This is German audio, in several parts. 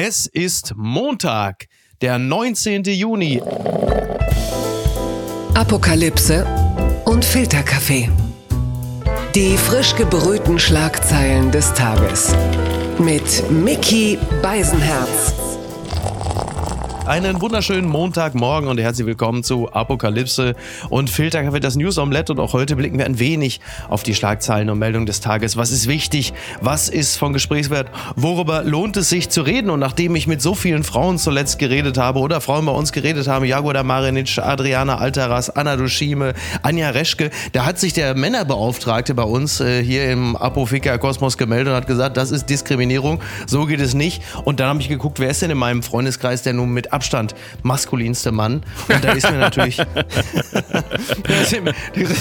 Es ist Montag, der 19. Juni. Apokalypse und Filterkaffee. Die frisch gebrühten Schlagzeilen des Tages. Mit Mickey Beisenherz. Einen wunderschönen Montagmorgen und herzlich willkommen zu Apokalypse und Filterkaffee, das News Omelette. Und auch heute blicken wir ein wenig auf die Schlagzeilen und Meldungen des Tages. Was ist wichtig? Was ist von Gesprächswert? Worüber lohnt es sich zu reden? Und nachdem ich mit so vielen Frauen zuletzt geredet habe oder Frauen bei uns geredet haben, Jagoda Marinic, Adriana Altaras, Anna Duschime, Anja Reschke, da hat sich der Männerbeauftragte bei uns äh, hier im Apofika Kosmos gemeldet und hat gesagt, das ist Diskriminierung, so geht es nicht. Und dann habe ich geguckt, wer ist denn in meinem Freundeskreis, der nun mit Abstand maskulinste Mann. Und da ist mir natürlich.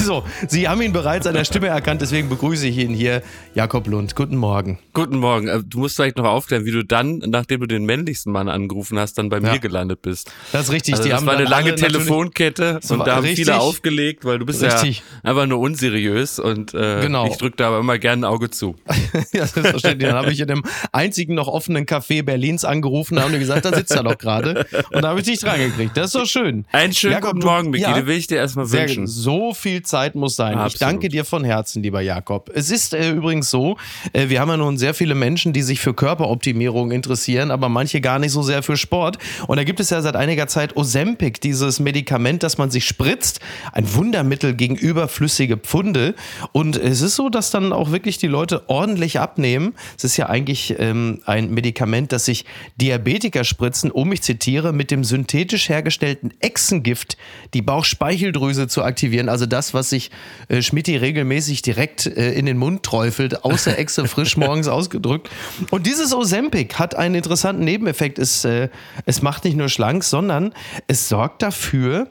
so, Sie haben ihn bereits an der Stimme erkannt, deswegen begrüße ich ihn hier, Jakob Lund. Guten Morgen. Guten Morgen. Äh, du musst vielleicht noch aufklären, wie du dann, nachdem du den männlichsten Mann angerufen hast, dann bei ja. mir gelandet bist. Das ist richtig. Also Die das haben war eine lange Telefonkette und da haben richtig. viele aufgelegt, weil du bist richtig. ja einfach nur unseriös und äh, genau. ich drücke da aber immer gerne ein Auge zu. ja, selbstverständlich. Dann habe ich in dem einzigen noch offenen Café Berlins angerufen, da haben die gesagt, da sitzt er doch gerade. Und da habe ich dich dran gekriegt. Das ist doch schön. Einen schönen Jakob, guten Morgen, Miki. Ja, den will ich dir erstmal wünschen. so viel Zeit muss sein. Absolut. Ich danke dir von Herzen, lieber Jakob. Es ist äh, übrigens so, äh, wir haben ja nun sehr viele Menschen, die sich für Körperoptimierung interessieren, aber manche gar nicht so sehr für Sport. Und da gibt es ja seit einiger Zeit Ozempic, dieses Medikament, das man sich spritzt. Ein Wundermittel gegen überflüssige Pfunde. Und es ist so, dass dann auch wirklich die Leute ordentlich abnehmen. Es ist ja eigentlich ähm, ein Medikament, das sich Diabetiker spritzen, um, ich zitiere, mit dem synthetisch hergestellten Echsengift die Bauchspeicheldrüse zu aktivieren. Also das, was sich äh, Schmidti regelmäßig direkt äh, in den Mund träufelt, aus der Echse frisch morgens ausgedrückt. Und dieses Ozempic hat einen interessanten Nebeneffekt. Es, äh, es macht nicht nur schlank, sondern es sorgt dafür,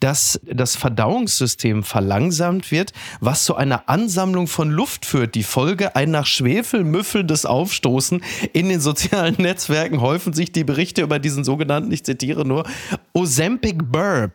dass das Verdauungssystem verlangsamt wird, was zu einer Ansammlung von Luft führt. Die Folge ein nach Schwefel müffelndes Aufstoßen. In den sozialen Netzwerken häufen sich die Berichte über diesen sogenannten, ich zitiere nur, Ozempic Burp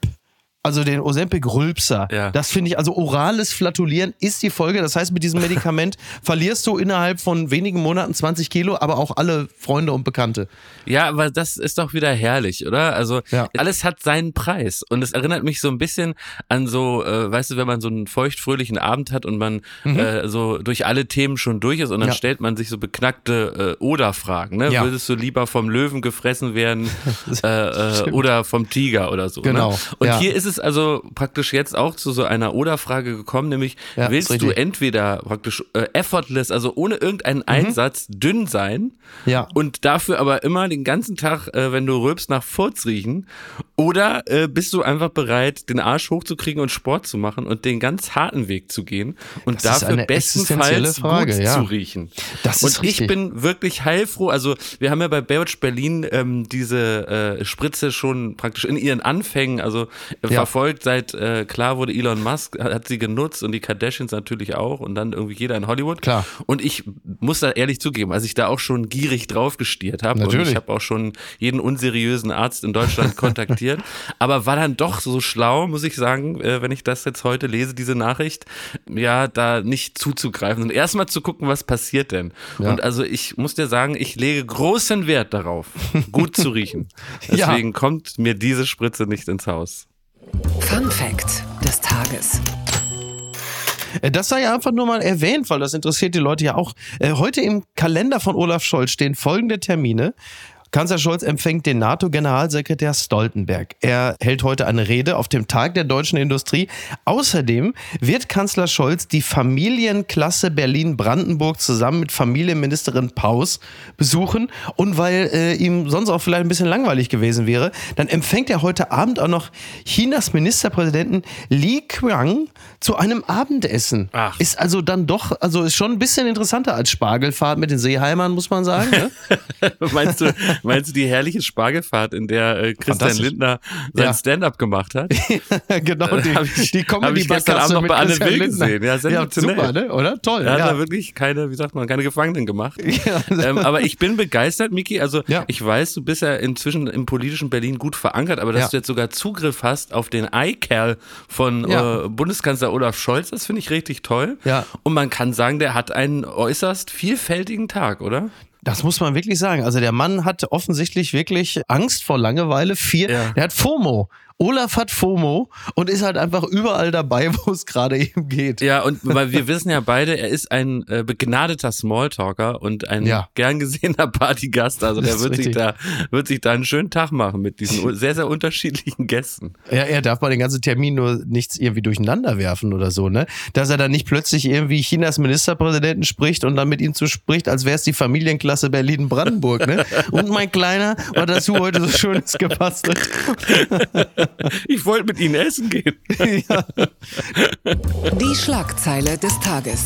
also den Ozempic Rülpser. Ja. Das finde ich, also orales Flatulieren ist die Folge. Das heißt, mit diesem Medikament verlierst du innerhalb von wenigen Monaten 20 Kilo, aber auch alle Freunde und Bekannte. Ja, aber das ist doch wieder herrlich, oder? Also ja. alles hat seinen Preis. Und es erinnert mich so ein bisschen an so, äh, weißt du, wenn man so einen feuchtfröhlichen Abend hat und man mhm. äh, so durch alle Themen schon durch ist und dann ja. stellt man sich so beknackte äh, Oder-Fragen. Ne? Würdest du lieber vom Löwen gefressen werden äh, äh, oder vom Tiger oder so? Ne? Genau. Ne? Und hier ist es ist also praktisch jetzt auch zu so einer Oder-Frage gekommen, nämlich ja, willst du entweder praktisch äh, effortless, also ohne irgendeinen mhm. Einsatz, dünn sein ja. und dafür aber immer den ganzen Tag, äh, wenn du rülpst, nach Furz riechen oder äh, bist du einfach bereit, den Arsch hochzukriegen und Sport zu machen und den ganz harten Weg zu gehen und das dafür bestenfalls Frage, gut ja. zu riechen? Das ist und ich bin wirklich heilfroh, also wir haben ja bei Baywatch Berlin ähm, diese äh, Spritze schon praktisch in ihren Anfängen, also ja verfolgt, seit äh, klar wurde, Elon Musk hat, sie genutzt und die Kardashians natürlich auch und dann irgendwie jeder in Hollywood. Klar. Und ich muss da ehrlich zugeben, als ich da auch schon gierig drauf gestiert habe und ich habe auch schon jeden unseriösen Arzt in Deutschland kontaktiert, aber war dann doch so schlau, muss ich sagen, äh, wenn ich das jetzt heute lese, diese Nachricht, ja, da nicht zuzugreifen und erstmal zu gucken, was passiert denn. Ja. Und also ich muss dir sagen, ich lege großen Wert darauf, gut zu riechen. Deswegen ja. kommt mir diese Spritze nicht ins Haus. Fun Fact des Tages. Äh, das sei einfach nur mal erwähnt, weil das interessiert die Leute ja auch. Äh, heute im Kalender von Olaf Scholz stehen folgende Termine. Kanzler Scholz empfängt den NATO-Generalsekretär Stoltenberg. Er hält heute eine Rede auf dem Tag der deutschen Industrie. Außerdem wird Kanzler Scholz die Familienklasse Berlin-Brandenburg zusammen mit Familienministerin Paus besuchen. Und weil äh, ihm sonst auch vielleicht ein bisschen langweilig gewesen wäre, dann empfängt er heute Abend auch noch Chinas Ministerpräsidenten Li Qiang zu einem Abendessen. Ach. Ist also dann doch, also ist schon ein bisschen interessanter als Spargelfahrt mit den Seeheimern, muss man sagen. Ne? Meinst du, Meinst du die herrliche Spargelfahrt, in der äh, Christian Lindner sein ja. Stand-up gemacht hat? genau, die, ich, die Comedy ich gestern Abend noch bei Anne Will gesehen. Ja, ja, super, ne? oder? Toll. Er ja. hat da wirklich keine, wie sagt man, keine Gefangenen gemacht. Ja. Ähm, aber ich bin begeistert, Miki. Also ja. ich weiß, du bist ja inzwischen im politischen Berlin gut verankert, aber dass du jetzt sogar Zugriff hast auf den iCal von äh, Bundeskanzler Olaf Scholz, das finde ich richtig toll. Ja. Und man kann sagen, der hat einen äußerst vielfältigen Tag, oder? Das muss man wirklich sagen. Also der Mann hat offensichtlich wirklich Angst vor Langeweile. Vier, ja. der hat FOMO. Olaf hat FOMO und ist halt einfach überall dabei, wo es gerade eben geht. Ja, und weil wir wissen ja beide, er ist ein äh, begnadeter Smalltalker und ein ja. gern gesehener Partygast. Also der wird sich da wird sich da einen schönen Tag machen mit diesen sehr sehr unterschiedlichen Gästen. Ja, er darf bei den ganzen Terminen nur nichts irgendwie durcheinander werfen oder so, ne? Dass er dann nicht plötzlich irgendwie Chinas Ministerpräsidenten spricht und dann mit ihm zu spricht, als wäre es die Familienklasse Berlin-Brandenburg, ne? Und mein Kleiner, was hast du heute so schönes gebastelt? Ich wollte mit Ihnen essen gehen. Ja. Die Schlagzeile des Tages.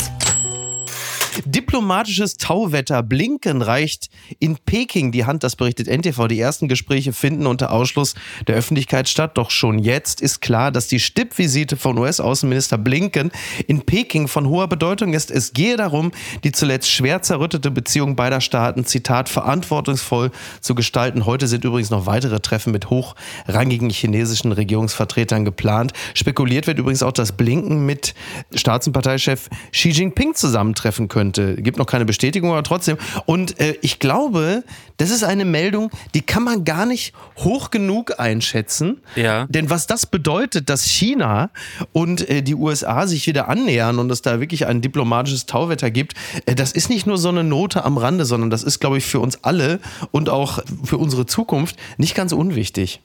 Diplomatisches Tauwetter. Blinken reicht in Peking die Hand, das berichtet NTV. Die ersten Gespräche finden unter Ausschluss der Öffentlichkeit statt. Doch schon jetzt ist klar, dass die Stippvisite von US-Außenminister Blinken in Peking von hoher Bedeutung ist. Es gehe darum, die zuletzt schwer zerrüttete Beziehung beider Staaten, Zitat, verantwortungsvoll zu gestalten. Heute sind übrigens noch weitere Treffen mit hochrangigen chinesischen Regierungsvertretern geplant. Spekuliert wird übrigens auch, dass Blinken mit Staats- und Parteichef Xi Jinping zusammentreffen können könnte. Gibt noch keine Bestätigung, aber trotzdem. Und äh, ich glaube, das ist eine Meldung, die kann man gar nicht hoch genug einschätzen. Ja. Denn was das bedeutet, dass China und äh, die USA sich wieder annähern und es da wirklich ein diplomatisches Tauwetter gibt, äh, das ist nicht nur so eine Note am Rande, sondern das ist, glaube ich, für uns alle und auch für unsere Zukunft nicht ganz unwichtig.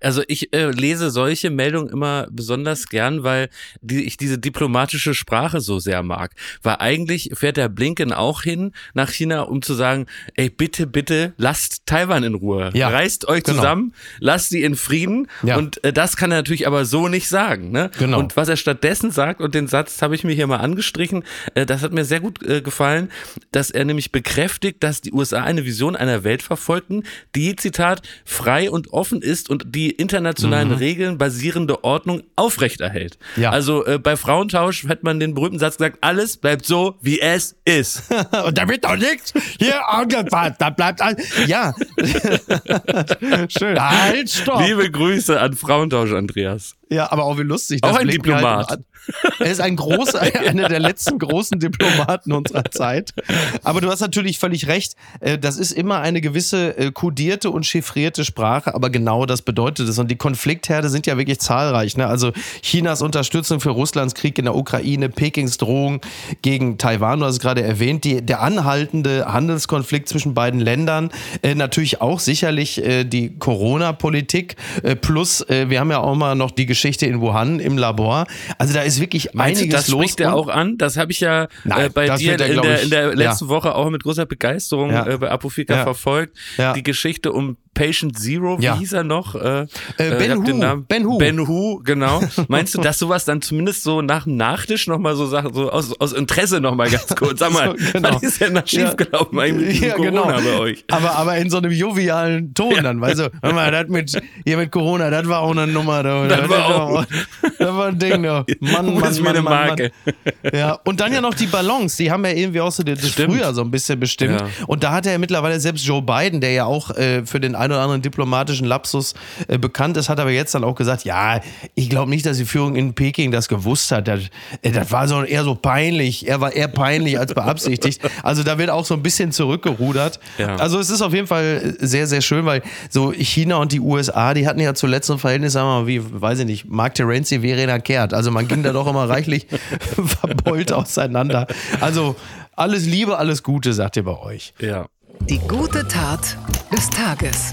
Also ich äh, lese solche Meldungen immer besonders gern, weil die, ich diese diplomatische Sprache so sehr mag. Weil eigentlich fährt der Blinken auch hin nach China, um zu sagen, ey, bitte, bitte, lasst Taiwan in Ruhe. Ja, Reißt euch genau. zusammen, lasst sie in Frieden. Ja. Und äh, das kann er natürlich aber so nicht sagen. Ne? Genau. Und was er stattdessen sagt, und den Satz habe ich mir hier mal angestrichen, äh, das hat mir sehr gut äh, gefallen, dass er nämlich bekräftigt, dass die USA eine Vision einer Welt verfolgten, die, Zitat, frei und offen ist und die internationalen mhm. Regeln basierende Ordnung aufrechterhält. Ja. Also äh, bei Frauentausch hat man den berühmten Satz gesagt, alles bleibt so, wie es ist. Und da wird doch nichts hier angepasst, da bleibt alles. Ja. Schön. Halt, stopp. Liebe Grüße an Frauentausch, Andreas. Ja, aber auch wie lustig. Auch ein Diplomat. Halt er ist ein großer, einer der letzten großen Diplomaten unserer Zeit. Aber du hast natürlich völlig recht. Äh, das ist immer eine gewisse äh, kodierte und chiffrierte Sprache, aber genau das bedeutet es. Und die Konfliktherde sind ja wirklich zahlreich. Ne? Also Chinas Unterstützung für Russlands Krieg in der Ukraine, Pekings Drohung gegen Taiwan, du hast es gerade erwähnt, die, der anhaltende Handelskonflikt zwischen beiden Ländern, äh, natürlich auch sicherlich die Corona-Politik, plus wir haben ja auch mal noch die Geschichte in Wuhan im Labor. Also da ist wirklich Meinst einiges du, das los. spricht er auch an. Das habe ich ja Nein, äh, bei dir er, in, der, in der letzten ja. Woche auch mit großer Begeisterung ja. äh, bei Apofika ja. verfolgt. Die Geschichte um Patient Zero, wie ja. hieß er noch? Äh, äh, ben, Hu. Den Namen. ben Hu. Ben Hu, genau. Meinst du, dass sowas dann zumindest so nach dem Nachtisch nochmal so Sachen, so aus, aus Interesse nochmal ganz kurz, sag mal, so, genau. was ist denn da schiefgelaufen ja. eigentlich mit ja, Corona genau. bei euch? Aber, aber in so einem jovialen Ton dann, weißt du, hör mal, das mit, hier mit Corona, das war auch eine Nummer, da, das, das, war auch, das war ein Ding, da. Mann, Mann, Mann, Mann, Mann, Marke. Mann. Ja, und dann ja noch die Ballons, die haben ja irgendwie auch so das Stimmt. Frühjahr so ein bisschen bestimmt. Und da hat er ja mittlerweile selbst Joe Biden, der ja auch äh, für den einen oder anderen Diplomat diplomatischen Lapsus äh, bekannt ist, hat aber jetzt dann auch gesagt, ja, ich glaube nicht, dass die Führung in Peking das gewusst hat. Das, äh, das war so eher so peinlich. Er war eher peinlich als beabsichtigt. Also da wird auch so ein bisschen zurückgerudert. Ja. Also es ist auf jeden Fall sehr, sehr schön, weil so China und die USA, die hatten ja zuletzt ein Verhältnis, sagen wir mal, wie, weiß ich nicht, Mark Terenzi, Verena Kehrt. Also man ging da doch immer reichlich verbeult auseinander. Also alles Liebe, alles Gute, sagt ihr bei euch. Ja. Die gute Tat des Tages.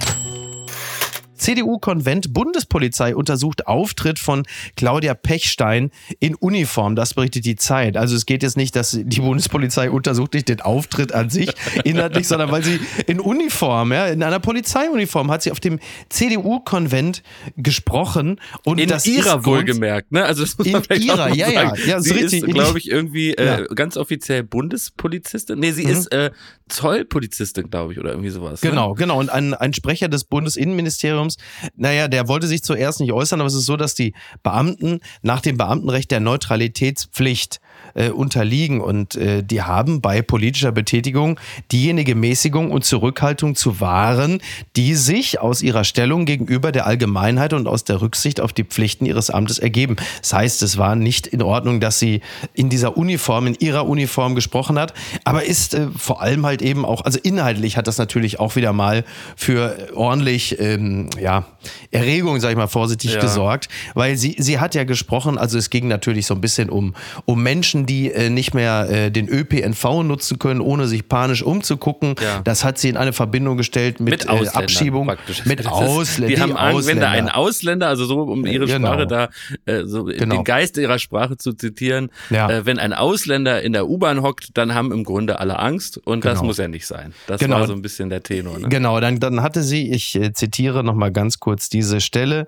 CDU-Konvent Bundespolizei untersucht Auftritt von Claudia Pechstein in Uniform. Das berichtet die Zeit. Also es geht jetzt nicht, dass die Bundespolizei untersucht nicht den Auftritt an sich inhaltlich, sondern weil sie in Uniform, ja, in einer Polizeiuniform hat sie auf dem CDU-Konvent gesprochen und in das ihrer wohlgemerkt, ne? Also das muss man in ihrer, ja, ja, ja, sie ist, ist glaube ich, irgendwie äh, ganz offiziell Bundespolizistin. Nee, sie mhm. ist äh, Zollpolizistin, glaube ich, oder irgendwie sowas. Ne? Genau, ne? genau. Und ein, ein Sprecher des Bundesinnenministeriums, naja, der wollte sich zuerst nicht äußern, aber es ist so, dass die Beamten nach dem Beamtenrecht der Neutralitätspflicht äh, unterliegen. Und äh, die haben bei politischer Betätigung diejenige Mäßigung und Zurückhaltung zu wahren, die sich aus ihrer Stellung gegenüber der Allgemeinheit und aus der Rücksicht auf die Pflichten ihres Amtes ergeben. Das heißt, es war nicht in Ordnung, dass sie in dieser Uniform, in ihrer Uniform gesprochen hat, aber ist äh, vor allem halt eben auch, also inhaltlich hat das natürlich auch wieder mal für ordentlich, ähm, ja, Erregung, sag ich mal vorsichtig, ja. gesorgt, weil sie, sie hat ja gesprochen, also es ging natürlich so ein bisschen um, um Menschen, die äh, nicht mehr äh, den ÖPNV nutzen können, ohne sich panisch umzugucken. Ja. Das hat sie in eine Verbindung gestellt mit, mit äh, Abschiebung. Praktisch. Mit Ausländern. Die, die haben Angst, wenn da ein Ausländer, also so um ihre genau. Sprache da, äh, so genau. den Geist ihrer Sprache zu zitieren, ja. äh, wenn ein Ausländer in der U-Bahn hockt, dann haben im Grunde alle Angst und genau. das muss ja nicht sein. Das genau. war so ein bisschen der Tenor. Ne? Genau, dann, dann hatte sie, ich äh, zitiere nochmal ganz kurz diese Stelle,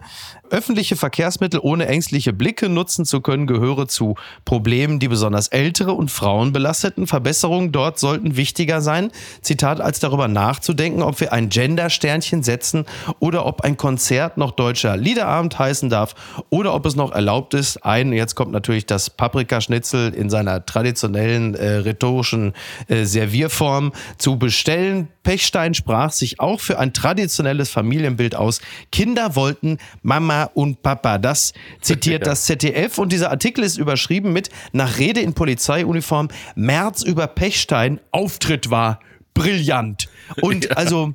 öffentliche Verkehrsmittel ohne ängstliche Blicke nutzen zu können, gehöre zu Problemen, die besonders ältere und Frauen belasteten. Verbesserungen dort sollten wichtiger sein, Zitat, als darüber nachzudenken, ob wir ein Gender-Sternchen setzen oder ob ein Konzert noch deutscher Liederabend heißen darf oder ob es noch erlaubt ist, ein, jetzt kommt natürlich das Paprikaschnitzel in seiner traditionellen äh, rhetorischen äh, Servierform zu bestellen. Pechstein sprach sich auch für ein traditionelles Familienbild aus. Kinder wollten Mama und Papa. Das zitiert das ZDF und dieser Artikel ist überschrieben mit nach Rede in Polizeiuniform März über Pechstein Auftritt war brillant. Und ja, also,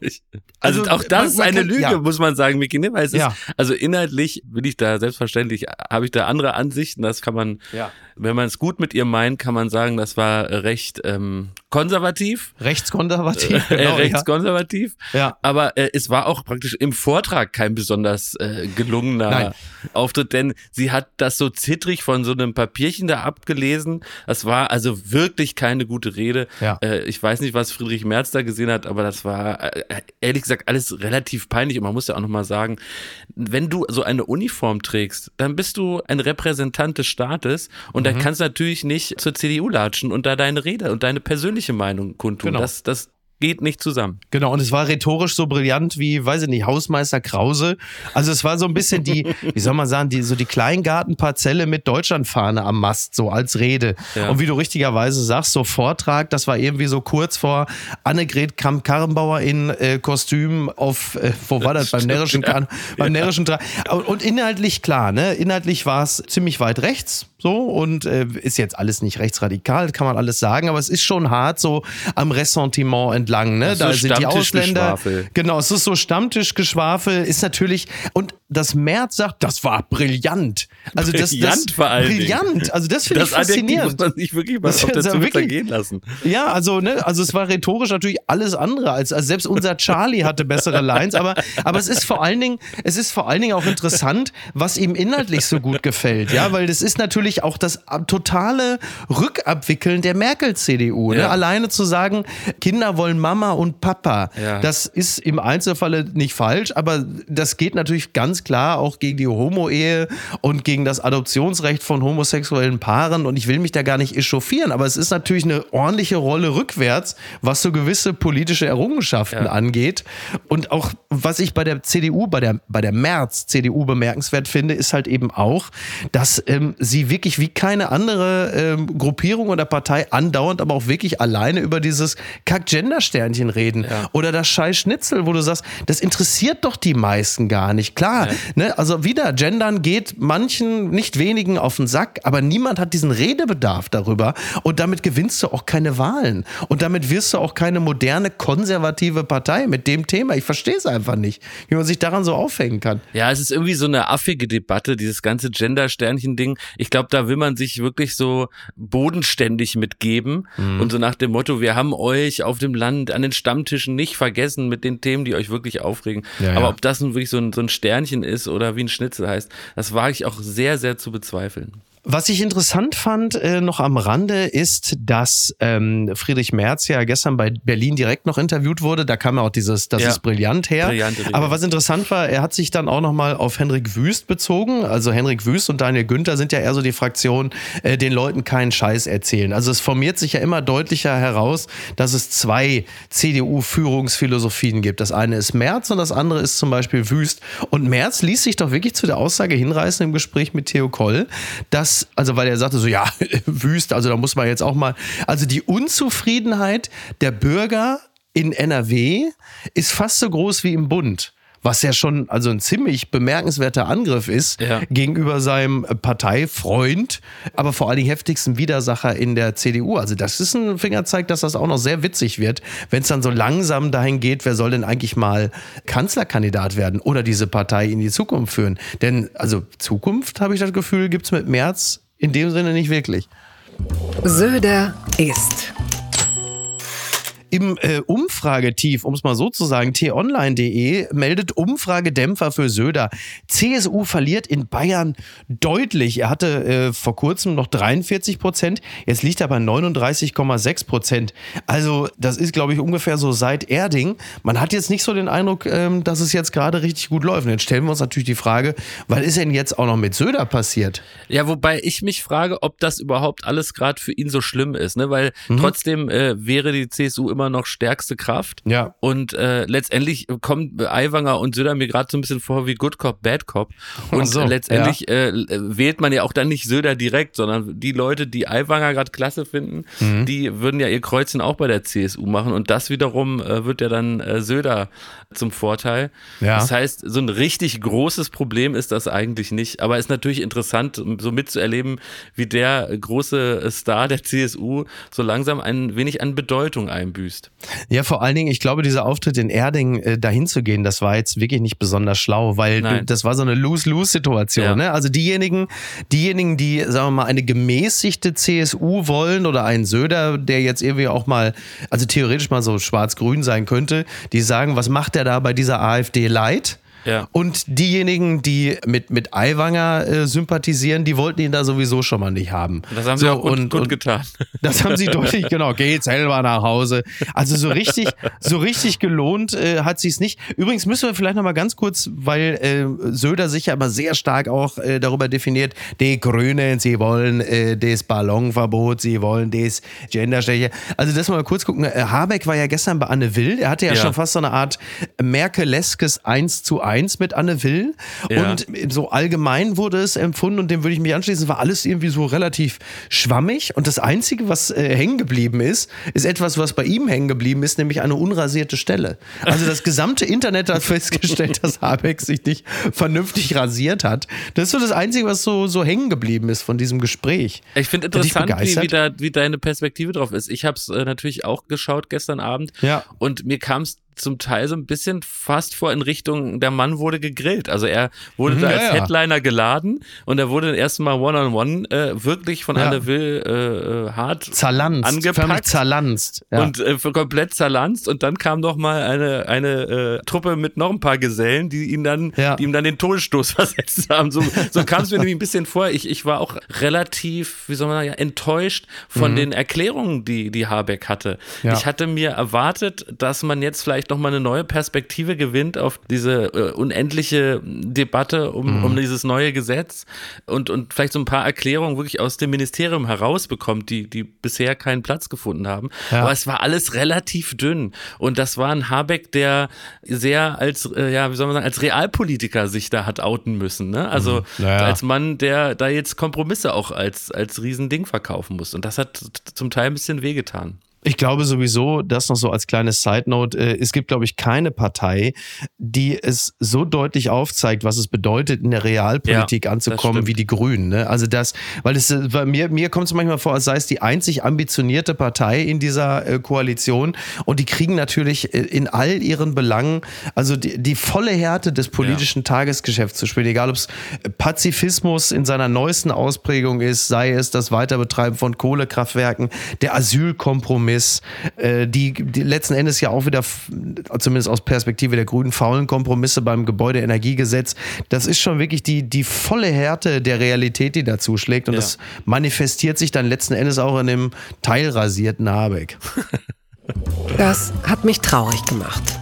also, also auch das ist eine kann, Lüge, ja. muss man sagen, Miki, ne? Weil es ja. ist, also inhaltlich bin ich da selbstverständlich, habe ich da andere Ansichten, das kann man, ja. wenn man es gut mit ihr meint, kann man sagen, das war recht ähm, konservativ. Rechtskonservativ. Äh, genau, äh, rechtskonservativ. Ja. Aber äh, es war auch praktisch im Vortrag kein besonders äh, gelungener Nein. Auftritt, denn sie hat das so zittrig von so einem Papierchen da abgelesen. Das war also wirklich keine gute Rede. Ja. Äh, ich weiß nicht, was Friedrich Merz da gesehen hat, aber das war äh, ehrlich gesagt alles relativ peinlich. Und man muss ja auch nochmal sagen, wenn du so eine Uniform trägst, dann bist du ein Repräsentant des Staates und mhm. dann kannst du natürlich nicht zur CDU latschen und da deine Rede und deine persönliche Meinung kundtun. Genau. Das, das, geht nicht zusammen. Genau, und es war rhetorisch so brillant wie, weiß ich nicht, Hausmeister Krause. Also es war so ein bisschen die, wie soll man sagen, die, so die Kleingartenparzelle mit Deutschlandfahne am Mast, so als Rede. Ja. Und wie du richtigerweise sagst, so Vortrag, das war irgendwie so kurz vor Annegret Kramp-Karrenbauer in äh, Kostüm auf, äh, wo war das, beim närrischen, ja. beim närrischen Tra Und inhaltlich klar, ne, inhaltlich war es ziemlich weit rechts, so und äh, ist jetzt alles nicht rechtsradikal, kann man alles sagen, aber es ist schon hart so am Ressentiment entlang. Ne? Da sind die Ausländer. Genau, es ist so Stammtischgeschwafel, ist natürlich und das Merz sagt, das war brillant. Also das, brillant das, vor allem. Brillant. Also das finde ich faszinierend. Das muss man sich wirklich mal auf der Zunge zergehen lassen. Ja, also ne, also es war rhetorisch natürlich alles andere als, als selbst unser Charlie hatte bessere Lines, aber aber es ist vor allen Dingen, es ist vor allen Dingen auch interessant, was ihm inhaltlich so gut gefällt, ja, weil das ist natürlich auch das totale Rückabwickeln der Merkel-CDU. Ne? Ja. Alleine zu sagen, Kinder wollen Mama und Papa, ja. das ist im Einzelfall nicht falsch, aber das geht natürlich ganz ganz klar auch gegen die Homo-Ehe und gegen das Adoptionsrecht von homosexuellen Paaren. Und ich will mich da gar nicht echauffieren, aber es ist natürlich eine ordentliche Rolle rückwärts, was so gewisse politische Errungenschaften ja. angeht. Und auch, was ich bei der CDU, bei der, bei der März-CDU bemerkenswert finde, ist halt eben auch, dass ähm, sie wirklich wie keine andere ähm, Gruppierung oder Partei andauernd, aber auch wirklich alleine über dieses Kack-Gender-Sternchen reden. Ja. Oder das Scheiß Schnitzel, wo du sagst, das interessiert doch die meisten gar nicht. Klar, ne, also wieder, Gendern geht manchen, nicht wenigen auf den Sack, aber niemand hat diesen Redebedarf darüber und damit gewinnst du auch keine Wahlen und damit wirst du auch keine moderne konservative Partei mit dem Thema. Ich verstehe es einfach nicht, wie man sich daran so aufhängen kann. Ja, es ist irgendwie so eine affige Debatte, dieses ganze Gender-Sternchen-Ding. Ich glaube, da will man sich wirklich so bodenständig mitgeben mhm. und so nach dem Motto, wir haben euch auf dem Land an den Stammtischen nicht vergessen mit den Themen, die euch wirklich aufregen. Ja, Aber ja. ob das nun wirklich so ein, so ein Sternchen Sternchen ist oder wie ein Schnitzel heißt, das wage ich auch sehr, sehr zu bezweifeln. Was ich interessant fand, äh, noch am Rande, ist, dass ähm, Friedrich Merz ja gestern bei Berlin direkt noch interviewt wurde. Da kam ja auch dieses, das ja. ist brillant her. Brillante Aber was interessant war, er hat sich dann auch nochmal auf Henrik Wüst bezogen. Also Henrik Wüst und Daniel Günther sind ja eher so die Fraktion, äh, den Leuten keinen Scheiß erzählen. Also es formiert sich ja immer deutlicher heraus, dass es zwei CDU-Führungsphilosophien gibt. Das eine ist Merz und das andere ist zum Beispiel Wüst. Und Merz ließ sich doch wirklich zu der Aussage hinreißen im Gespräch mit Theo Koll, dass also weil er sagte so, ja, Wüste, also da muss man jetzt auch mal, also die Unzufriedenheit der Bürger in NRW ist fast so groß wie im Bund was ja schon also ein ziemlich bemerkenswerter Angriff ist ja. gegenüber seinem Parteifreund, aber vor allen Dingen heftigsten Widersacher in der CDU. Also das ist ein Fingerzeig, dass das auch noch sehr witzig wird, wenn es dann so langsam dahin geht, wer soll denn eigentlich mal Kanzlerkandidat werden oder diese Partei in die Zukunft führen. Denn also Zukunft, habe ich das Gefühl, gibt es mit März in dem Sinne nicht wirklich. Söder ist im äh, Umfragetief, um es mal so zu sagen, t-online.de meldet Umfragedämpfer für Söder. CSU verliert in Bayern deutlich. Er hatte äh, vor kurzem noch 43 Prozent, jetzt liegt er bei 39,6 Prozent. Also das ist, glaube ich, ungefähr so seit Erding. Man hat jetzt nicht so den Eindruck, ähm, dass es jetzt gerade richtig gut läuft. Und jetzt stellen wir uns natürlich die Frage, was ist denn jetzt auch noch mit Söder passiert? Ja, wobei ich mich frage, ob das überhaupt alles gerade für ihn so schlimm ist, ne? Weil mhm. trotzdem äh, wäre die CSU immer immer noch stärkste Kraft. Ja. Und äh, letztendlich kommt Aiwanger und Söder mir gerade so ein bisschen vor wie Good Cop, Bad Cop. Und so, letztendlich ja. äh, wählt man ja auch dann nicht Söder direkt, sondern die Leute, die Aiwanger gerade klasse finden, mhm. die würden ja ihr Kreuzchen auch bei der CSU machen. Und das wiederum äh, wird ja dann äh, Söder zum Vorteil. Ja. Das heißt, so ein richtig großes Problem ist das eigentlich nicht. Aber es ist natürlich interessant, so mitzuerleben, wie der große Star der CSU so langsam ein wenig an Bedeutung einbüßt eingebüßt. Ja, vor allen Dingen, ich glaube, dieser Auftritt in Erding äh, dahin zu gehen, das war jetzt wirklich nicht besonders schlau, weil du, das war so eine Lose-Lose-Situation. Ja. Ne? Also diejenigen, diejenigen, die, sagen wir mal, eine gemäßigte CSU wollen oder einen Söder, der jetzt irgendwie auch mal, also theoretisch mal so schwarz-grün sein könnte, die sagen, was macht der da bei dieser AfD leid? Ja. Und diejenigen, die mit, mit Aiwanger äh, sympathisieren, die wollten ihn da sowieso schon mal nicht haben. Das haben sie so, auch gut, und, gut getan. Das haben sie deutlich, genau, geht selber nach Hause. Also so richtig, so richtig gelohnt äh, hat sie es nicht. Übrigens müssen wir vielleicht noch mal ganz kurz, weil äh, Söder sich ja immer sehr stark auch äh, darüber definiert, die Grünen, sie wollen äh, das Ballonverbot, sie wollen das Gendersteche. Also das mal kurz gucken. Äh, Habeck war ja gestern bei Anne Will. Er hatte ja, ja. schon fast so eine Art Merkeleskes 1 zu 1 1 mit Anne Will. Ja. Und so allgemein wurde es empfunden und dem würde ich mich anschließen, war alles irgendwie so relativ schwammig. Und das Einzige, was äh, hängen geblieben ist, ist etwas, was bei ihm hängen geblieben ist, nämlich eine unrasierte Stelle. Also das gesamte Internet hat festgestellt, dass Habeck sich nicht vernünftig rasiert hat. Das ist so das Einzige, was so, so hängen geblieben ist von diesem Gespräch. Ich finde interessant, wie, wie, da, wie deine Perspektive drauf ist. Ich habe es äh, natürlich auch geschaut gestern Abend ja. und mir kam es zum Teil so ein bisschen fast vor in Richtung, der Mann wurde gegrillt. Also er wurde mhm, da als ja, Headliner geladen und er wurde erst mal One-on-One -on -one, äh, wirklich von ja. Anne Will äh, äh hart zerlanzt, angepackt. zerlanzt. Ja. Und äh, komplett zerlanzt und dann kam noch mal eine, eine äh, Truppe mit noch ein paar Gesellen, die ihn dann, ja. die ihm dann den Todesstoß versetzt haben. So, so kam es mir nämlich ein bisschen vor. Ich, ich war auch relativ, wie soll man sagen, enttäuscht von mhm. den Erklärungen, die, die Habeck hatte. Ich hatte mir erwartet, dass man jetzt vielleicht vielleicht nochmal eine neue Perspektive gewinnt auf diese äh, unendliche Debatte um, mhm. um dieses neue Gesetz und, und vielleicht so ein paar Erklärungen wirklich aus dem Ministerium herausbekommt, die, die bisher keinen Platz gefunden haben. Ja. Aber es war alles relativ dünn. Und das war ein Habeck, der sehr als, äh, ja, wie soll man sagen, als Realpolitiker sich da hat outen müssen. Ne? Also mhm. naja. als Mann, der da jetzt Kompromisse auch als, als Riesending verkaufen muss. Und das hat zum Teil ein bisschen wehgetan. Ich glaube sowieso, das noch so als kleines Side Note, äh, es gibt, glaube ich, keine Partei, die es so deutlich aufzeigt, was es bedeutet, in der Realpolitik ja, anzukommen wie die Grünen. Ne? Also das, weil es bei mir, mir kommt es manchmal vor, als sei es die einzig ambitionierte Partei in dieser äh, Koalition und die kriegen natürlich äh, in all ihren Belangen, also die, die volle Härte des politischen ja. Tagesgeschäfts zu spielen, egal ob es Pazifismus in seiner neuesten Ausprägung ist, sei es das Weiterbetreiben von Kohlekraftwerken, der Asylkompromiss, Kompromiss, äh, die, die letzten Endes ja auch wieder, zumindest aus Perspektive der Grünen, faulen Kompromisse beim Gebäudeenergiegesetz. Das ist schon wirklich die, die volle Härte der Realität, die dazu schlägt. Und ja. das manifestiert sich dann letzten Endes auch in dem teilrasierten Habeck. Das hat mich traurig gemacht.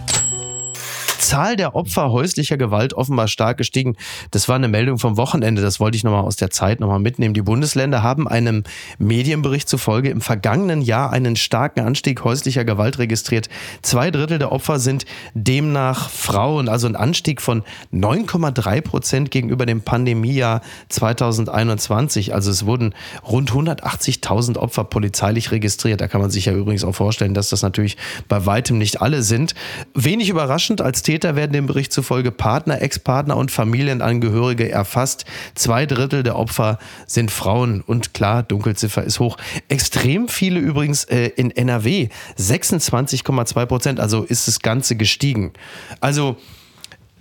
Zahl der Opfer häuslicher Gewalt offenbar stark gestiegen. Das war eine Meldung vom Wochenende, das wollte ich nochmal aus der Zeit nochmal mitnehmen. Die Bundesländer haben einem Medienbericht zufolge im vergangenen Jahr einen starken Anstieg häuslicher Gewalt registriert. Zwei Drittel der Opfer sind demnach Frauen, also ein Anstieg von 9,3 Prozent gegenüber dem Pandemiejahr 2021. Also es wurden rund 180.000 Opfer polizeilich registriert. Da kann man sich ja übrigens auch vorstellen, dass das natürlich bei weitem nicht alle sind. Wenig überraschend, als Täter werden dem Bericht zufolge Partner, Ex-Partner und Familienangehörige erfasst. Zwei Drittel der Opfer sind Frauen und klar, Dunkelziffer ist hoch. Extrem viele übrigens äh, in NRW, 26,2 Prozent, also ist das Ganze gestiegen. Also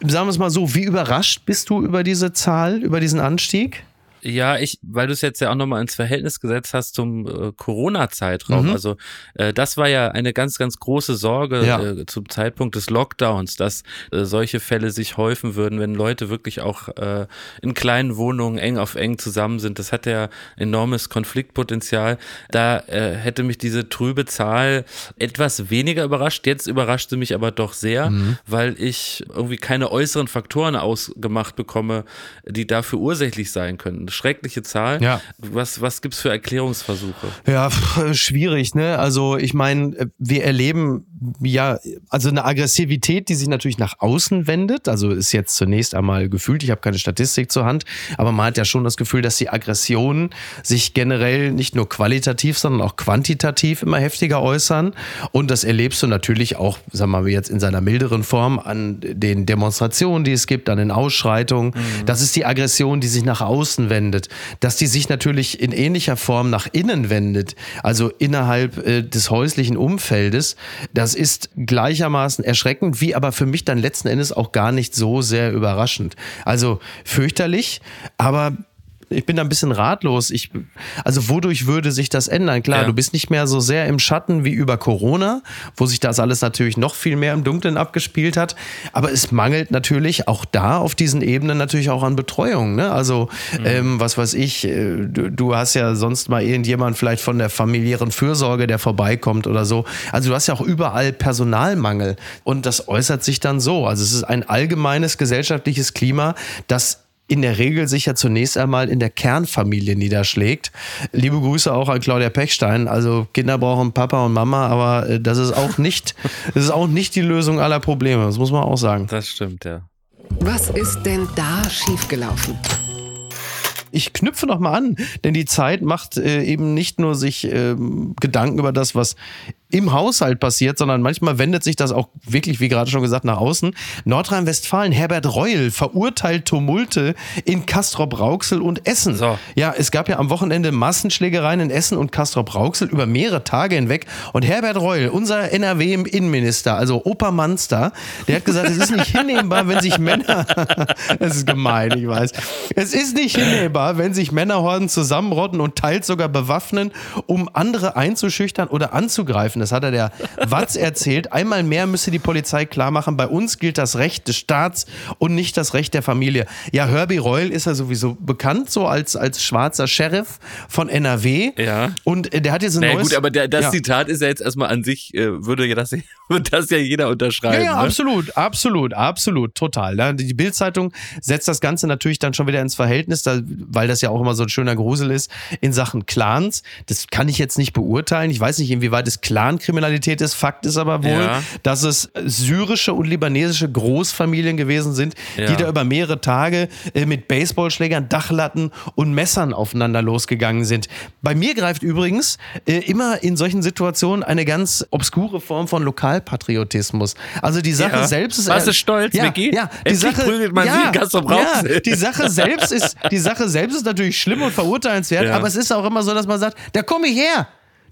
sagen wir es mal so, wie überrascht bist du über diese Zahl, über diesen Anstieg? Ja, ich, weil du es jetzt ja auch nochmal ins Verhältnis gesetzt hast zum äh, Corona-Zeitraum. Mhm. Also äh, das war ja eine ganz, ganz große Sorge ja. äh, zum Zeitpunkt des Lockdowns, dass äh, solche Fälle sich häufen würden, wenn Leute wirklich auch äh, in kleinen Wohnungen eng auf eng zusammen sind. Das hat ja enormes Konfliktpotenzial. Da äh, hätte mich diese trübe Zahl etwas weniger überrascht. Jetzt überraschte mich aber doch sehr, mhm. weil ich irgendwie keine äußeren Faktoren ausgemacht bekomme, die dafür ursächlich sein können schreckliche Zahl. Ja. Was, was gibt es für Erklärungsversuche? Ja, schwierig, ne? Also ich meine, wir erleben ja, also eine Aggressivität, die sich natürlich nach außen wendet. Also ist jetzt zunächst einmal gefühlt, ich habe keine Statistik zur Hand, aber man hat ja schon das Gefühl, dass die Aggressionen sich generell nicht nur qualitativ, sondern auch quantitativ immer heftiger äußern. Und das erlebst du natürlich auch, sagen wir mal, jetzt in seiner milderen Form an den Demonstrationen, die es gibt, an den Ausschreitungen. Mhm. Das ist die Aggression, die sich nach außen wendet. Dass die sich natürlich in ähnlicher Form nach innen wendet, also innerhalb äh, des häuslichen Umfeldes. Das ist gleichermaßen erschreckend, wie aber für mich dann letzten Endes auch gar nicht so sehr überraschend. Also fürchterlich, aber ich bin da ein bisschen ratlos. Ich, also wodurch würde sich das ändern? Klar, ja. du bist nicht mehr so sehr im Schatten wie über Corona, wo sich das alles natürlich noch viel mehr im Dunkeln abgespielt hat. Aber es mangelt natürlich auch da auf diesen Ebenen natürlich auch an Betreuung. Ne? Also mhm. ähm, was weiß ich, äh, du, du, hast ja sonst mal irgendjemand vielleicht von der familiären Fürsorge, der vorbeikommt oder so. Also du hast ja auch überall Personalmangel und das äußert sich dann so. Also es ist ein allgemeines gesellschaftliches Klima, das in der Regel sich ja zunächst einmal in der Kernfamilie niederschlägt. Liebe Grüße auch an Claudia Pechstein. Also Kinder brauchen Papa und Mama, aber äh, das ist auch nicht, das ist auch nicht die Lösung aller Probleme. Das muss man auch sagen. Das stimmt, ja. Was ist denn da schiefgelaufen? ich knüpfe noch mal an, denn die Zeit macht äh, eben nicht nur sich äh, Gedanken über das, was im Haushalt passiert, sondern manchmal wendet sich das auch wirklich, wie gerade schon gesagt, nach außen. Nordrhein-Westfalen, Herbert Reul verurteilt Tumulte in Castrop-Rauxel und Essen. So. Ja, es gab ja am Wochenende Massenschlägereien in Essen und Castrop-Rauxel über mehrere Tage hinweg. Und Herbert Reul, unser NRW-Innenminister, also Opa Manster, der hat gesagt, es ist nicht hinnehmbar, wenn sich Männer, das ist gemein, ich weiß, es ist nicht hinnehmbar, wenn sich Männerhorden zusammenrotten und teils sogar bewaffnen, um andere einzuschüchtern oder anzugreifen greifen. Das hat er der Watz erzählt. Einmal mehr müsse die Polizei klar machen, bei uns gilt das Recht des Staats und nicht das Recht der Familie. Ja, Herbie Reul ist ja sowieso bekannt so als, als schwarzer Sheriff von NRW. Ja. Und der hat jetzt ein naja, neues... gut, aber der, das ja. Zitat ist ja jetzt erstmal an sich, äh, würde ja das, würde das ja jeder unterschreiben. Ja, ja ne? absolut, absolut, absolut, total. Die Bildzeitung setzt das Ganze natürlich dann schon wieder ins Verhältnis, weil das ja auch immer so ein schöner Grusel ist, in Sachen Clans. Das kann ich jetzt nicht beurteilen. Ich weiß nicht, inwieweit es Clans Clankriminalität ist. Fakt ist aber wohl, ja. dass es syrische und libanesische Großfamilien gewesen sind, ja. die da über mehrere Tage äh, mit Baseballschlägern, Dachlatten und Messern aufeinander losgegangen sind. Bei mir greift übrigens äh, immer in solchen Situationen eine ganz obskure Form von Lokalpatriotismus. Also die Sache ja. selbst ist. Warst du stolz, ja, Micky? Ja, die Sache, prügelt man ja, ja, die Sache selbst ist, die Sache selbst ist natürlich schlimm und verurteilenswert, aber es ist auch immer so, dass man sagt, da komme ich her.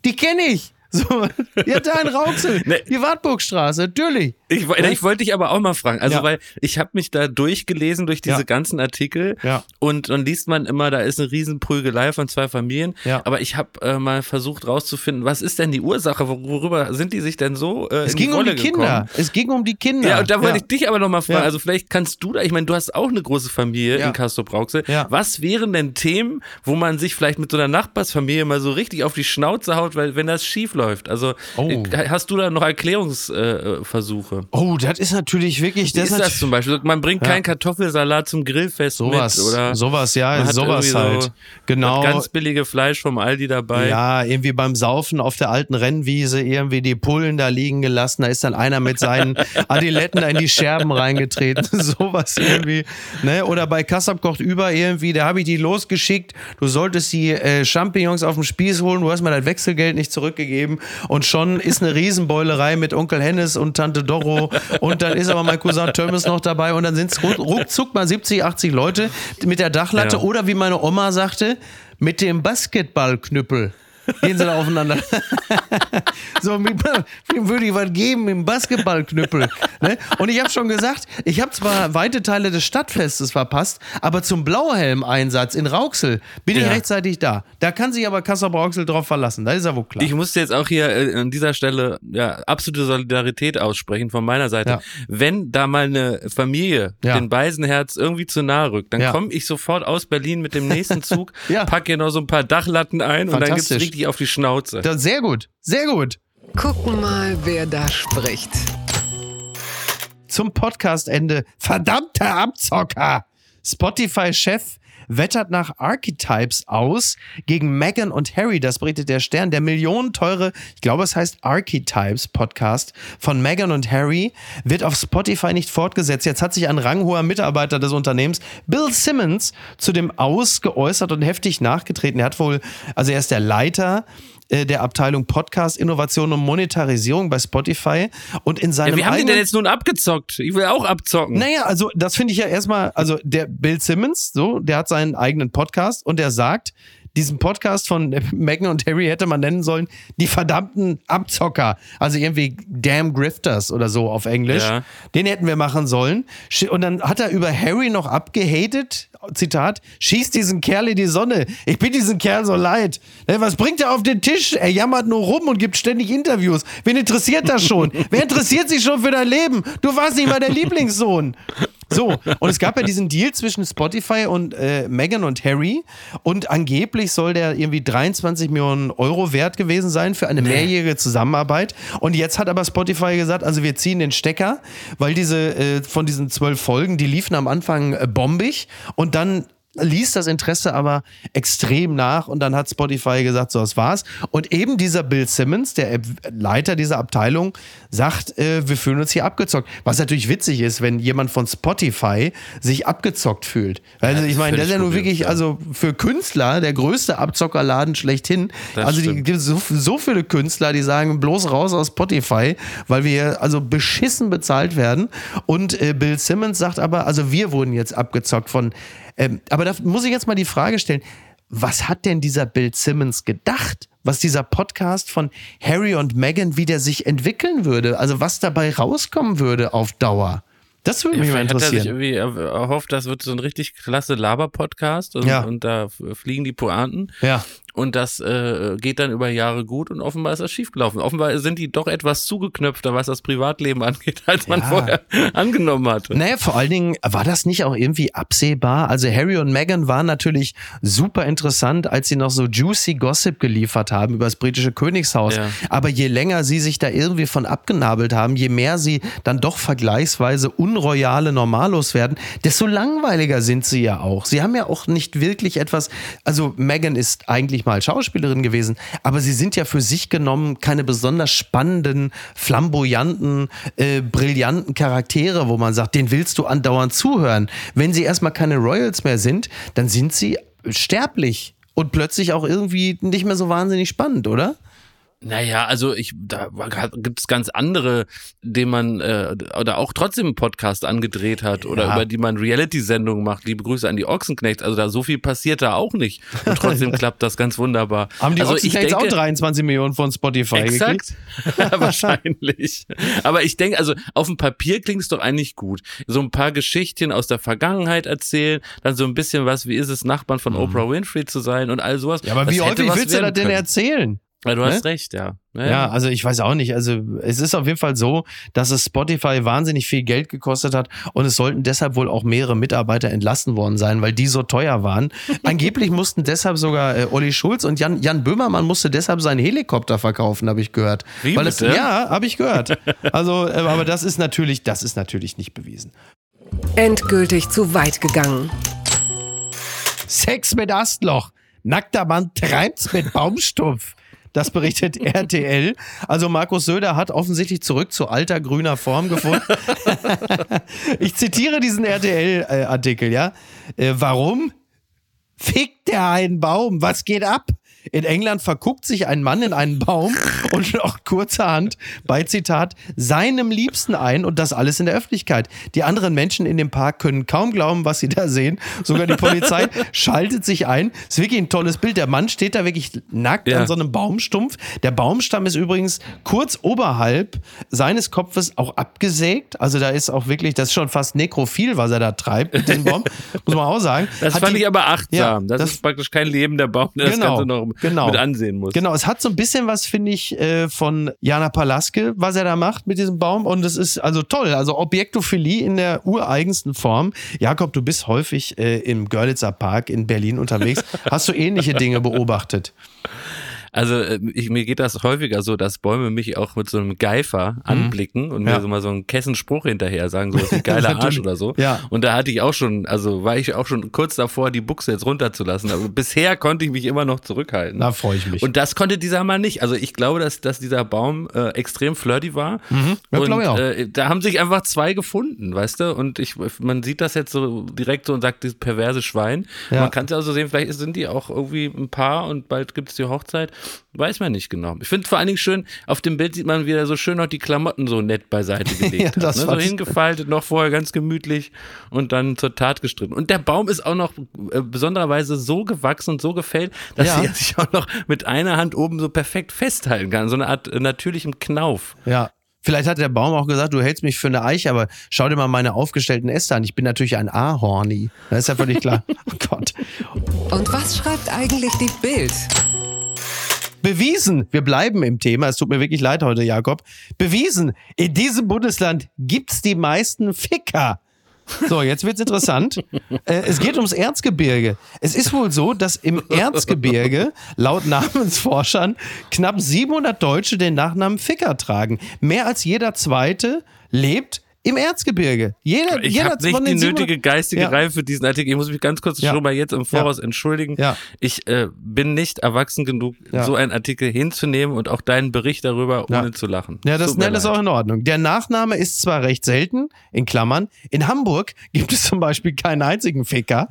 Die kenne ich. So, ja, da in Rauxel, nee. die Wartburgstraße, natürlich. Ich, ja? ich wollte dich aber auch mal fragen, also ja. weil ich habe mich da durchgelesen durch diese ja. ganzen Artikel und dann liest man immer, da ist eine Riesenprügelei von zwei Familien, aber ich habe äh, mal versucht rauszufinden, was ist denn die Ursache, worüber sind die sich denn so äh, Es ging um die Kinder, gekommen? es ging um die Kinder. Ja, und da wollte ich dich aber noch mal fragen, also vielleicht kannst du da, ich meine, du hast auch eine große Familie in Castro Brauxel, was wären denn Themen, wo man sich vielleicht mit so einer Nachbarsfamilie mal so richtig auf die Schnauze haut, weil wenn das schief läuft? Also oh. Äh, hast du da noch Erklärungsversuche? Oh, das ist natürlich wirklich. Das ist das zum Beispiel. Man bringt ja. keinen Kartoffelsalat zum Grillfest sowas, mit oder sowas, ja, sowas halt. So genau. Ganz billige Fleisch vom Aldi dabei. Ja, irgendwie beim Saufen auf der alten Rennwiese irgendwie die Pullen da liegen gelassen. Da ist dann einer mit seinen Adiletten da in die Scherben reingetreten. sowas irgendwie. Ne? Oder bei Kassab kocht über irgendwie, da habe ich die losgeschickt. Du solltest die äh, Champignons auf dem Spieß holen. Du hast mir das Wechselgeld nicht zurückgegeben. Und schon ist eine Riesenbeulerei mit Onkel Hennes und Tante Doro. Und dann ist aber mein Cousin Thomas noch dabei. Und dann sind es ruckzuck mal 70, 80 Leute mit der Dachlatte. Ja. Oder wie meine Oma sagte, mit dem Basketballknüppel. Gehen sie da aufeinander. so, wem würde ich was geben im Basketballknüppel? Ne? Und ich habe schon gesagt, ich habe zwar weite Teile des Stadtfestes verpasst, aber zum Blauhelm-Einsatz in Rauxel bin ja. ich rechtzeitig da. Da kann sich aber Kassel Rauxel drauf verlassen. Da ist er wohl klar. Ich musste jetzt auch hier äh, an dieser Stelle ja, absolute Solidarität aussprechen von meiner Seite. Ja. Wenn da mal eine Familie den Beisenherz irgendwie zu nahe rückt, dann komme ich sofort aus Berlin mit dem nächsten Zug, ja. pack hier noch so ein paar Dachlatten ein und dann gibt's richtig auf die Schnauze. Das, sehr gut, sehr gut. Gucken mal, wer da spricht. Zum Podcastende. Verdammter Abzocker! Spotify-Chef wettert nach Archetypes aus gegen Meghan und Harry. Das berichtet der Stern. Der millionenteure, ich glaube, es heißt Archetypes Podcast von Meghan und Harry wird auf Spotify nicht fortgesetzt. Jetzt hat sich ein ranghoher Mitarbeiter des Unternehmens, Bill Simmons, zu dem Aus geäußert und heftig nachgetreten. Er hat wohl, also er ist der Leiter äh, der Abteilung Podcast, Innovation und Monetarisierung bei Spotify und in seinem ja, Wie haben die denn jetzt nun abgezockt? Ich will auch abzocken. Naja, also das finde ich ja erstmal, also der Bill Simmons, so, der hat seinen eigenen Podcast und der sagt, diesen Podcast von Meghan und Harry hätte man nennen sollen, die verdammten Abzocker. Also irgendwie Damn Grifters oder so auf Englisch. Ja. Den hätten wir machen sollen. Und dann hat er über Harry noch abgehatet. Zitat, schieß diesen Kerl in die Sonne. Ich bin diesen Kerl so leid. Ne, was bringt er auf den Tisch? Er jammert nur rum und gibt ständig Interviews. Wen interessiert das schon? Wer interessiert sich schon für dein Leben? Du warst nicht mal der Lieblingssohn. So, und es gab ja diesen Deal zwischen Spotify und äh, Meghan und Harry und angeblich soll der irgendwie 23 Millionen Euro wert gewesen sein für eine nee. mehrjährige Zusammenarbeit. Und jetzt hat aber Spotify gesagt, also wir ziehen den Stecker, weil diese äh, von diesen zwölf Folgen, die liefen am Anfang äh, bombig und dann ließ das Interesse aber extrem nach und dann hat Spotify gesagt, so, das war's. Und eben dieser Bill Simmons, der Leiter dieser Abteilung, sagt, äh, wir fühlen uns hier abgezockt. Was natürlich witzig ist, wenn jemand von Spotify sich abgezockt fühlt. Also ich meine, das ist ja nun wirklich, also für Künstler der größte Abzockerladen schlechthin. Das also die gibt so, so viele Künstler, die sagen, bloß raus aus Spotify, weil wir also beschissen bezahlt werden. Und äh, Bill Simmons sagt aber, also wir wurden jetzt abgezockt von ähm, aber da muss ich jetzt mal die Frage stellen, was hat denn dieser Bill Simmons gedacht? Was dieser Podcast von Harry und Meghan, wie der sich entwickeln würde? Also was dabei rauskommen würde auf Dauer? Das würde mich ja, mal interessieren. Hat er sich irgendwie erhofft, das wird so ein richtig klasse Laber-Podcast und, ja. und da fliegen die Pointen. Ja. Und das äh, geht dann über Jahre gut und offenbar ist das schiefgelaufen. Offenbar sind die doch etwas zugeknöpfter, was das Privatleben angeht, als man ja. vorher angenommen hatte. Naja, vor allen Dingen war das nicht auch irgendwie absehbar. Also Harry und Meghan waren natürlich super interessant, als sie noch so juicy Gossip geliefert haben über das britische Königshaus. Ja. Aber je länger sie sich da irgendwie von abgenabelt haben, je mehr sie dann doch vergleichsweise unroyale Normalos werden, desto langweiliger sind sie ja auch. Sie haben ja auch nicht wirklich etwas, also Meghan ist eigentlich mal Schauspielerin gewesen, aber sie sind ja für sich genommen keine besonders spannenden, flamboyanten, äh, brillanten Charaktere, wo man sagt, den willst du andauernd zuhören. Wenn sie erstmal keine Royals mehr sind, dann sind sie sterblich und plötzlich auch irgendwie nicht mehr so wahnsinnig spannend, oder? Naja, also ich, da gibt es ganz andere, denen man äh, oder auch trotzdem einen Podcast angedreht hat oder ja. über die man Reality-Sendungen macht. Liebe Grüße an die Ochsenknechts. Also da so viel passiert da auch nicht. Und trotzdem klappt das ganz wunderbar. Haben die also Ochsenknechts auch 23 Millionen von Spotify exakt? gekriegt? Wahrscheinlich. Aber ich denke, also auf dem Papier klingt es doch eigentlich gut. So ein paar Geschichten aus der Vergangenheit erzählen, dann so ein bisschen was, wie ist es, Nachbarn von mhm. Oprah Winfrey zu sein und all sowas. Ja, aber wie häufig willst du das denn erzählen? Ja, du ne? hast recht, ja. ja. Ja, also ich weiß auch nicht. Also es ist auf jeden Fall so, dass es Spotify wahnsinnig viel Geld gekostet hat und es sollten deshalb wohl auch mehrere Mitarbeiter entlassen worden sein, weil die so teuer waren. Angeblich mussten deshalb sogar äh, Olli Schulz und Jan, Jan Böhmermann musste deshalb seinen Helikopter verkaufen, habe ich gehört. Wie weil es, ja, habe ich gehört. Also, äh, aber das ist natürlich, das ist natürlich nicht bewiesen. Endgültig zu weit gegangen. Sex mit Astloch. Nackter Mann treibt's mit Baumstumpf. Das berichtet RTL. Also Markus Söder hat offensichtlich zurück zu alter grüner Form gefunden. ich zitiere diesen RTL-Artikel, ja. Äh, warum? Fickt der einen Baum? Was geht ab? In England verguckt sich ein Mann in einen Baum und auch kurzerhand bei Zitat seinem Liebsten ein und das alles in der Öffentlichkeit. Die anderen Menschen in dem Park können kaum glauben, was sie da sehen. Sogar die Polizei schaltet sich ein. Ist wirklich ein tolles Bild. Der Mann steht da wirklich nackt ja. an so einem Baumstumpf. Der Baumstamm ist übrigens kurz oberhalb seines Kopfes auch abgesägt. Also da ist auch wirklich, das ist schon fast nekrophil, was er da treibt mit diesem Baum. Muss man auch sagen. Das Hat fand die, ich aber achtsam. Ja, das, das, ist praktisch kein lebender Baum, der genau, das Ganze noch genau. mit ansehen muss. Genau, es hat so ein bisschen was, finde ich, äh, von Jana Palaske, was er da macht mit diesem Baum. Und es ist also toll. Also Objektophilie in der ureigensten Form. Jakob, du bist häufig äh, im Görlitzer Park in Berlin unterwegs. Hast du ähnliche Dinge beobachtet? Also äh, ich, mir geht das häufiger so, dass Bäume mich auch mit so einem Geifer mhm. anblicken und ja. mir so mal so einen Kessenspruch hinterher sagen, so wie geiler Arsch oder so. Ja. Und da hatte ich auch schon, also war ich auch schon kurz davor, die Buchse jetzt runterzulassen. Aber bisher konnte ich mich immer noch zurückhalten. Da freue ich mich. Und das konnte dieser Mann nicht. Also ich glaube, dass, dass dieser Baum äh, extrem flirty war. Mhm. Ja, und ich auch. Äh, da haben sich einfach zwei gefunden, weißt du? Und ich, man sieht das jetzt so direkt so und sagt, dieses perverse Schwein. Ja. Man kann es ja also sehen, vielleicht sind die auch irgendwie ein Paar und bald gibt es die Hochzeit. Weiß man nicht genau. Ich finde vor allen Dingen schön, auf dem Bild sieht man wieder so schön noch die Klamotten so nett beiseite gelegt. ja, das hat, ne? So hingefaltet, noch vorher ganz gemütlich und dann zur Tat gestritten. Und der Baum ist auch noch äh, besondererweise so gewachsen und so gefällt, dass ja. er sich auch noch mit einer Hand oben so perfekt festhalten kann. So eine Art äh, natürlichem Knauf. Ja. Vielleicht hat der Baum auch gesagt, du hältst mich für eine Eiche, aber schau dir mal meine aufgestellten Äste an. Ich bin natürlich ein Ahorni. Das ist ja völlig klar. Oh Gott. Und was schreibt eigentlich die Bild? Bewiesen, wir bleiben im Thema, es tut mir wirklich leid heute, Jakob. Bewiesen, in diesem Bundesland gibt's die meisten Ficker. So, jetzt wird's interessant. äh, es geht ums Erzgebirge. Es ist wohl so, dass im Erzgebirge laut Namensforschern knapp 700 Deutsche den Nachnamen Ficker tragen. Mehr als jeder zweite lebt im Erzgebirge. Jeder, ich habe nicht die nötige geistige ja. Reife für diesen Artikel. Ich muss mich ganz kurz ja. schon mal jetzt im Voraus ja. entschuldigen. Ja. Ich äh, bin nicht erwachsen genug, so einen Artikel hinzunehmen und auch deinen Bericht darüber ohne zu lachen. Ja, das, ne, ist auch in Ordnung. Der Nachname ist zwar recht selten, in Klammern. In Hamburg gibt es zum Beispiel keinen einzigen Ficker,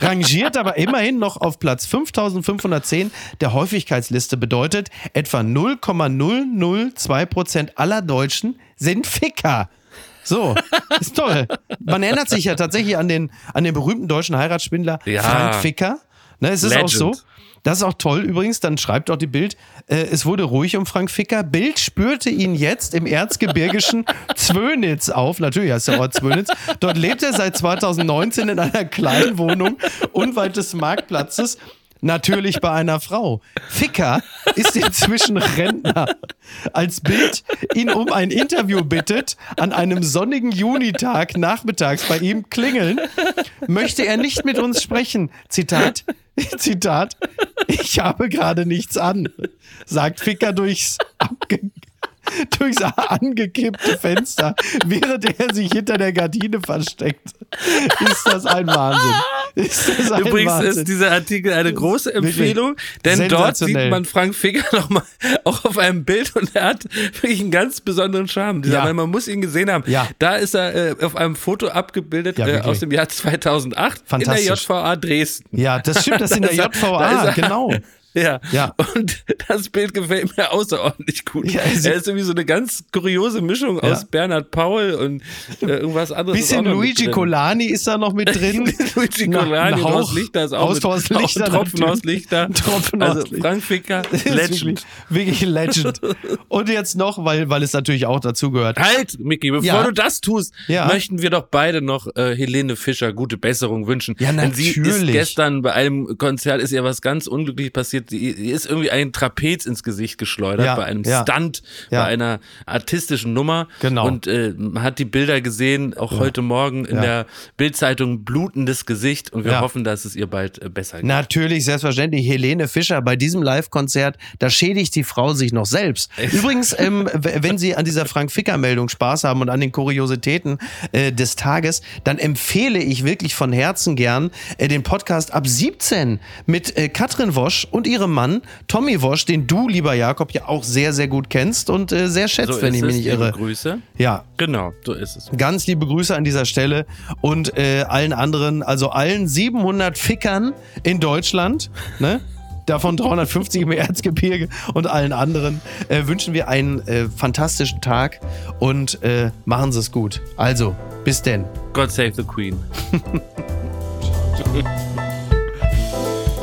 rangiert aber immerhin noch auf Platz 5510 der Häufigkeitsliste bedeutet, etwa 0,002 Prozent aller Deutschen sind Ficker. So, ist toll. Man erinnert sich ja tatsächlich an den, an den berühmten deutschen Heiratsspindler ja. Frank Ficker. Ne, es ist Legend. auch so. Das ist auch toll übrigens, dann schreibt auch die Bild, äh, es wurde ruhig um Frank Ficker. Bild spürte ihn jetzt im erzgebirgischen Zwönitz auf. Natürlich heißt der Ort Zwönitz. Dort lebt er seit 2019 in einer kleinen Wohnung unweit des Marktplatzes Natürlich bei einer Frau. Ficker ist inzwischen Rentner. Als Bild ihn um ein Interview bittet, an einem sonnigen Junitag nachmittags bei ihm klingeln, möchte er nicht mit uns sprechen. Zitat, Zitat, ich habe gerade nichts an, sagt Ficker durchs abge durchs angekippte Fenster, während er sich hinter der Gardine versteckt. Ist das ein Wahnsinn. Ist das ein Übrigens Wahnsinn. ist dieser Artikel eine große Empfehlung, denn dort sieht man Frank Finger nochmal auch auf einem Bild und er hat wirklich einen ganz besonderen Charme. Dieser, ja. Man muss ihn gesehen haben. Ja. Da ist er äh, auf einem Foto abgebildet ja, äh, aus dem Jahr 2008 in der JVA Dresden. Ja, das stimmt, das ist in der JVA, genau. Ja. ja. Und das Bild gefällt mir außerordentlich gut. Ja, er ist irgendwie so eine ganz kuriose Mischung ja. aus Bernhard Paul und äh, irgendwas anderes. Bisschen Luigi Colani ist da noch mit drin. Luigi Colani, Horst Lichter ist auch Haus mit, Lichter Tropfen aus Lichter. Tropfen also aus Frank Ficker, Legend. Wirklich, wirklich, Legend. Und jetzt noch, weil, weil es natürlich auch dazugehört. Halt, Micky, bevor ja. du das tust, möchten wir doch beide noch äh, Helene Fischer gute Besserung wünschen. Ja, natürlich. Denn sie ist gestern bei einem Konzert, ist ihr was ganz unglücklich passiert ihr ist irgendwie ein Trapez ins Gesicht geschleudert ja, bei einem ja, Stunt, ja. bei einer artistischen Nummer. Genau. Und äh, man hat die Bilder gesehen, auch heute Morgen in der Bildzeitung blutendes Gesicht und wir hoffen, dass es ihr bald äh, besser geht. Natürlich, selbstverständlich. Helene Fischer bei diesem Live-Konzert, da schädigt die Frau sich noch selbst. Übrigens, ähm, wenn Sie an dieser Frank-Ficker-Meldung Spaß haben und an den Kuriositäten äh, des Tages, dann empfehle ich wirklich von Herzen gern äh, den Podcast ab 17 mit äh, Katrin Wosch und ihrem Mann Tommy Wosch, den du, lieber Jakob, ja auch sehr, sehr gut kennst und äh, sehr schätzt, so wenn ich mich nicht irre. Grüße. Ja. Genau, so ist es. Ganz liebe Grüße an dieser Stelle und äh, allen anderen, also allen 700 Fickern in Deutschland, ne? davon 350 im Erzgebirge und allen anderen äh, wünschen wir einen äh, fantastischen Tag und äh, machen Sie es gut. Also, bis denn. God save the Queen.